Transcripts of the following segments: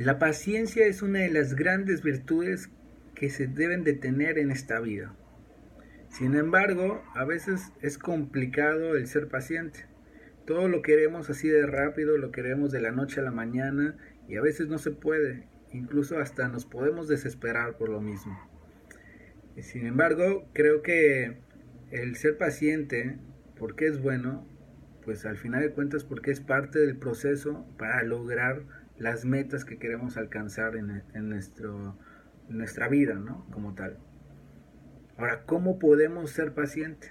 La paciencia es una de las grandes virtudes que se deben de tener en esta vida. Sin embargo, a veces es complicado el ser paciente. Todo lo queremos así de rápido, lo queremos de la noche a la mañana y a veces no se puede. Incluso hasta nos podemos desesperar por lo mismo. Sin embargo, creo que el ser paciente, porque es bueno, pues al final de cuentas porque es parte del proceso para lograr las metas que queremos alcanzar en, nuestro, nuestra vida, ¿no? Como tal. Ahora, ¿cómo podemos ser pacientes?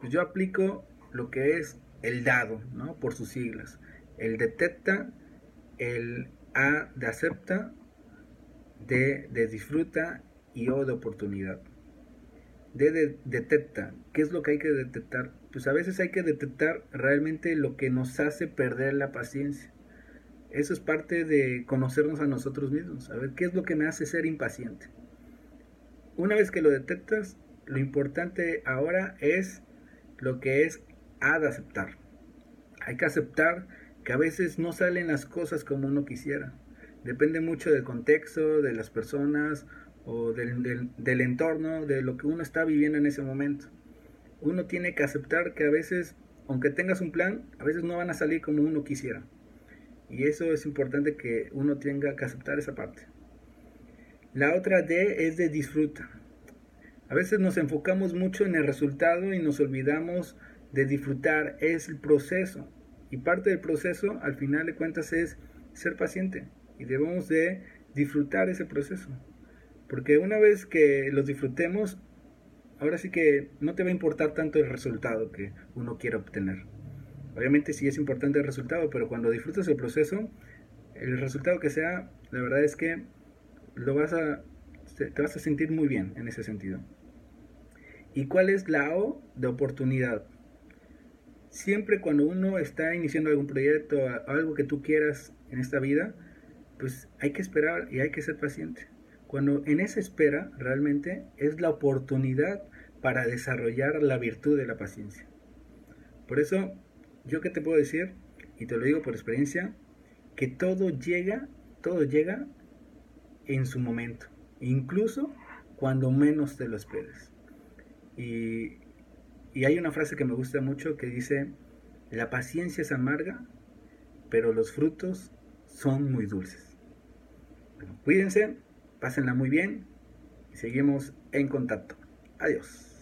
Pues yo aplico lo que es el dado, ¿no? Por sus siglas. El detecta, el A de acepta, D de disfruta y O de oportunidad. D de detecta. ¿Qué es lo que hay que detectar? Pues a veces hay que detectar realmente lo que nos hace perder la paciencia. Eso es parte de conocernos a nosotros mismos, a ver qué es lo que me hace ser impaciente. Una vez que lo detectas, lo importante ahora es lo que es ha de aceptar. Hay que aceptar que a veces no salen las cosas como uno quisiera. Depende mucho del contexto, de las personas o del entorno, de lo que uno está viviendo en ese momento. Uno tiene que aceptar que a veces, aunque tengas un plan, a veces no van a salir como uno quisiera. Y eso es importante que uno tenga que aceptar esa parte. La otra D es de disfruta. A veces nos enfocamos mucho en el resultado y nos olvidamos de disfrutar. Es el proceso. Y parte del proceso, al final de cuentas, es ser paciente. Y debemos de disfrutar ese proceso. Porque una vez que lo disfrutemos, ahora sí que no te va a importar tanto el resultado que uno quiere obtener. Obviamente sí es importante el resultado, pero cuando disfrutas el proceso, el resultado que sea, la verdad es que lo vas a, te vas a sentir muy bien en ese sentido. ¿Y cuál es la O de oportunidad? Siempre cuando uno está iniciando algún proyecto, algo que tú quieras en esta vida, pues hay que esperar y hay que ser paciente. Cuando en esa espera realmente es la oportunidad para desarrollar la virtud de la paciencia. Por eso yo qué te puedo decir, y te lo digo por experiencia, que todo llega, todo llega en su momento, incluso cuando menos te lo esperes. Y, y hay una frase que me gusta mucho que dice, la paciencia es amarga, pero los frutos son muy dulces. cuídense, pásenla muy bien y seguimos en contacto. Adiós.